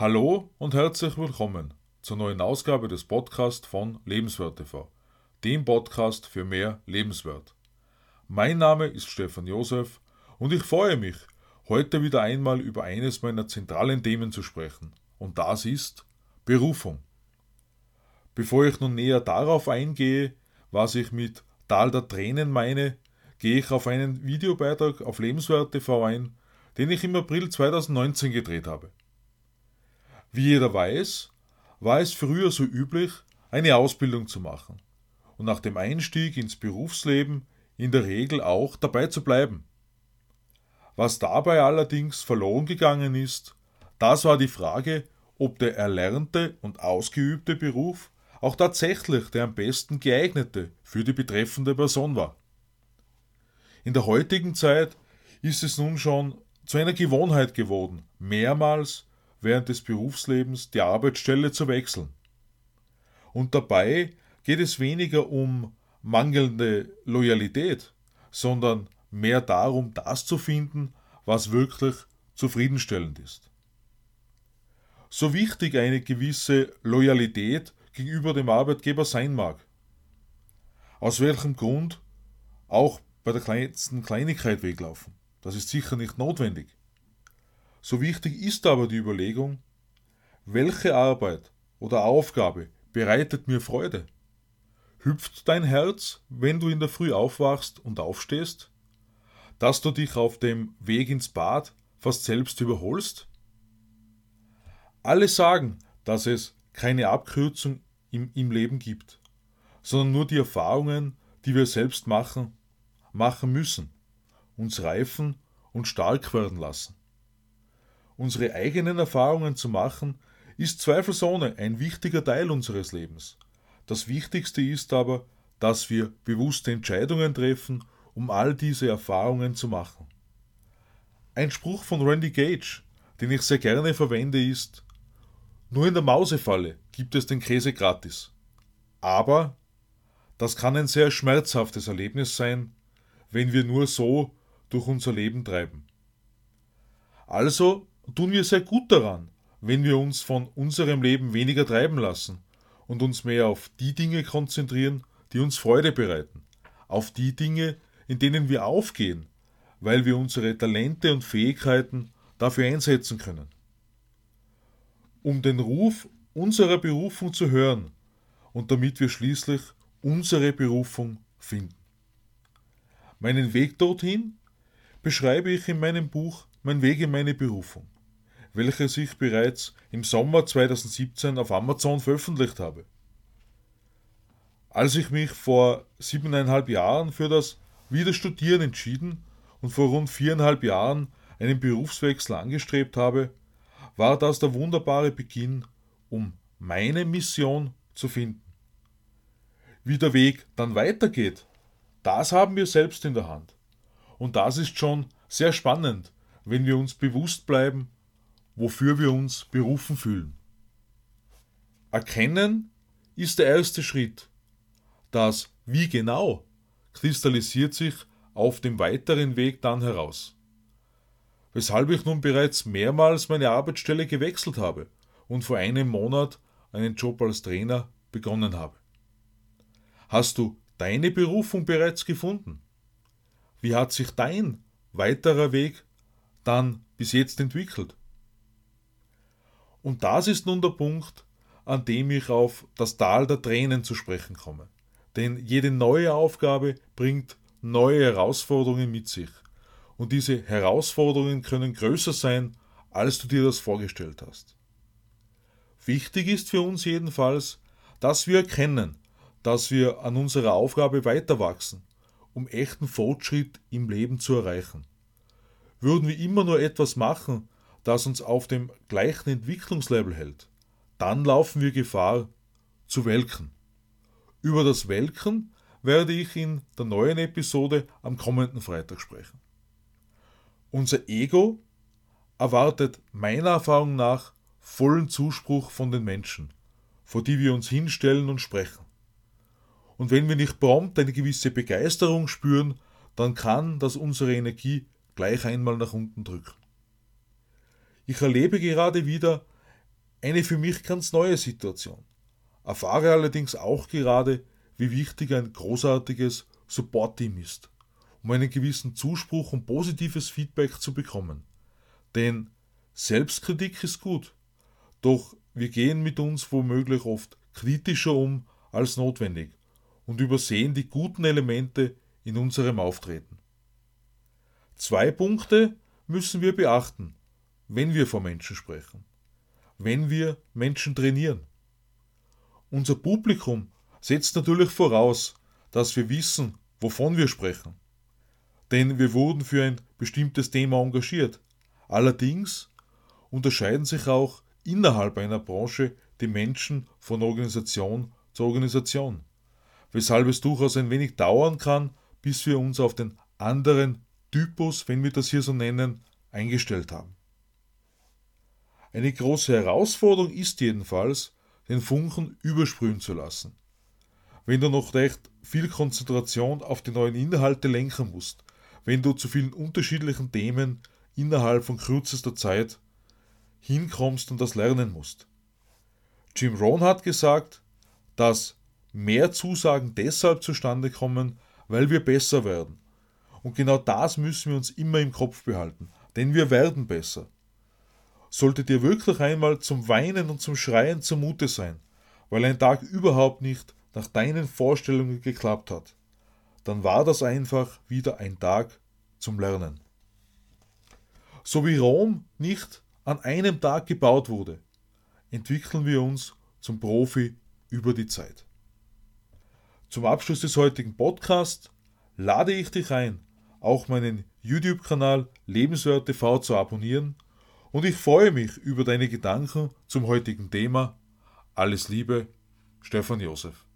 Hallo und herzlich willkommen zur neuen Ausgabe des Podcasts von Lebenswert TV, dem Podcast für mehr Lebenswert. Mein Name ist Stefan Josef und ich freue mich, heute wieder einmal über eines meiner zentralen Themen zu sprechen, und das ist Berufung. Bevor ich nun näher darauf eingehe, was ich mit Tal der Tränen meine, gehe ich auf einen Videobeitrag auf Lebenswert TV ein, den ich im April 2019 gedreht habe. Wie jeder weiß, war es früher so üblich, eine Ausbildung zu machen und nach dem Einstieg ins Berufsleben in der Regel auch dabei zu bleiben. Was dabei allerdings verloren gegangen ist, das war die Frage, ob der erlernte und ausgeübte Beruf auch tatsächlich der am besten geeignete für die betreffende Person war. In der heutigen Zeit ist es nun schon zu einer Gewohnheit geworden, mehrmals während des Berufslebens die Arbeitsstelle zu wechseln. Und dabei geht es weniger um mangelnde Loyalität, sondern mehr darum, das zu finden, was wirklich zufriedenstellend ist. So wichtig eine gewisse Loyalität gegenüber dem Arbeitgeber sein mag. Aus welchem Grund auch bei der kleinsten Kleinigkeit weglaufen. Das ist sicher nicht notwendig. So wichtig ist aber die Überlegung, welche Arbeit oder Aufgabe bereitet mir Freude? Hüpft dein Herz, wenn du in der Früh aufwachst und aufstehst? Dass du dich auf dem Weg ins Bad fast selbst überholst? Alle sagen, dass es keine Abkürzung im, im Leben gibt, sondern nur die Erfahrungen, die wir selbst machen, machen müssen, uns reifen und stark werden lassen unsere eigenen Erfahrungen zu machen, ist zweifelsohne ein wichtiger Teil unseres Lebens. Das Wichtigste ist aber, dass wir bewusste Entscheidungen treffen, um all diese Erfahrungen zu machen. Ein Spruch von Randy Gage, den ich sehr gerne verwende, ist Nur in der Mausefalle gibt es den Käse gratis. Aber das kann ein sehr schmerzhaftes Erlebnis sein, wenn wir nur so durch unser Leben treiben. Also tun wir sehr gut daran, wenn wir uns von unserem Leben weniger treiben lassen und uns mehr auf die Dinge konzentrieren, die uns Freude bereiten, auf die Dinge, in denen wir aufgehen, weil wir unsere Talente und Fähigkeiten dafür einsetzen können. Um den Ruf unserer Berufung zu hören und damit wir schließlich unsere Berufung finden. Meinen Weg dorthin beschreibe ich in meinem Buch Mein Weg in meine Berufung welches ich bereits im Sommer 2017 auf Amazon veröffentlicht habe. Als ich mich vor siebeneinhalb Jahren für das Wiederstudieren entschieden und vor rund viereinhalb Jahren einen Berufswechsel angestrebt habe, war das der wunderbare Beginn, um meine Mission zu finden. Wie der Weg dann weitergeht, das haben wir selbst in der Hand. Und das ist schon sehr spannend, wenn wir uns bewusst bleiben, wofür wir uns berufen fühlen. Erkennen ist der erste Schritt. Das Wie genau kristallisiert sich auf dem weiteren Weg dann heraus. Weshalb ich nun bereits mehrmals meine Arbeitsstelle gewechselt habe und vor einem Monat einen Job als Trainer begonnen habe. Hast du deine Berufung bereits gefunden? Wie hat sich dein weiterer Weg dann bis jetzt entwickelt? Und das ist nun der Punkt, an dem ich auf das Tal der Tränen zu sprechen komme. Denn jede neue Aufgabe bringt neue Herausforderungen mit sich. Und diese Herausforderungen können größer sein, als du dir das vorgestellt hast. Wichtig ist für uns jedenfalls, dass wir erkennen, dass wir an unserer Aufgabe weiter wachsen, um echten Fortschritt im Leben zu erreichen. Würden wir immer nur etwas machen, das uns auf dem gleichen Entwicklungslevel hält, dann laufen wir Gefahr zu welken. Über das Welken werde ich in der neuen Episode am kommenden Freitag sprechen. Unser Ego erwartet meiner Erfahrung nach vollen Zuspruch von den Menschen, vor die wir uns hinstellen und sprechen. Und wenn wir nicht prompt eine gewisse Begeisterung spüren, dann kann das unsere Energie gleich einmal nach unten drücken. Ich erlebe gerade wieder eine für mich ganz neue Situation. Erfahre allerdings auch gerade, wie wichtig ein großartiges Support-Team ist, um einen gewissen Zuspruch und positives Feedback zu bekommen. Denn Selbstkritik ist gut, doch wir gehen mit uns womöglich oft kritischer um als notwendig und übersehen die guten Elemente in unserem Auftreten. Zwei Punkte müssen wir beachten, wenn wir vor Menschen sprechen, wenn wir Menschen trainieren. Unser Publikum setzt natürlich voraus, dass wir wissen, wovon wir sprechen. Denn wir wurden für ein bestimmtes Thema engagiert. Allerdings unterscheiden sich auch innerhalb einer Branche die Menschen von Organisation zu Organisation, weshalb es durchaus ein wenig dauern kann, bis wir uns auf den anderen Typus, wenn wir das hier so nennen, eingestellt haben. Eine große Herausforderung ist jedenfalls, den Funken übersprühen zu lassen. Wenn du noch recht viel Konzentration auf die neuen Inhalte lenken musst, wenn du zu vielen unterschiedlichen Themen innerhalb von kürzester Zeit hinkommst und das lernen musst. Jim Rohn hat gesagt, dass mehr Zusagen deshalb zustande kommen, weil wir besser werden. Und genau das müssen wir uns immer im Kopf behalten, denn wir werden besser. Sollte dir wirklich einmal zum Weinen und zum Schreien zumute sein, weil ein Tag überhaupt nicht nach deinen Vorstellungen geklappt hat, dann war das einfach wieder ein Tag zum Lernen. So wie Rom nicht an einem Tag gebaut wurde, entwickeln wir uns zum Profi über die Zeit. Zum Abschluss des heutigen Podcasts lade ich dich ein, auch meinen YouTube-Kanal Lebenswert TV zu abonnieren und ich freue mich über deine Gedanken zum heutigen Thema. Alles Liebe, Stefan Josef.